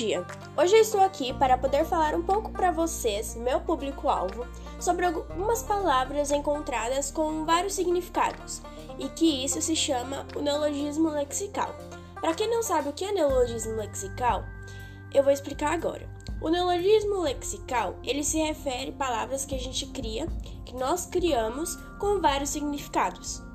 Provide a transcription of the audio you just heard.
dia! Hoje eu estou aqui para poder falar um pouco para vocês, meu público-alvo, sobre algumas palavras encontradas com vários significados e que isso se chama o neologismo lexical. Para quem não sabe o que é neologismo lexical, eu vou explicar agora. O neologismo lexical, ele se refere a palavras que a gente cria, que nós criamos com vários significados.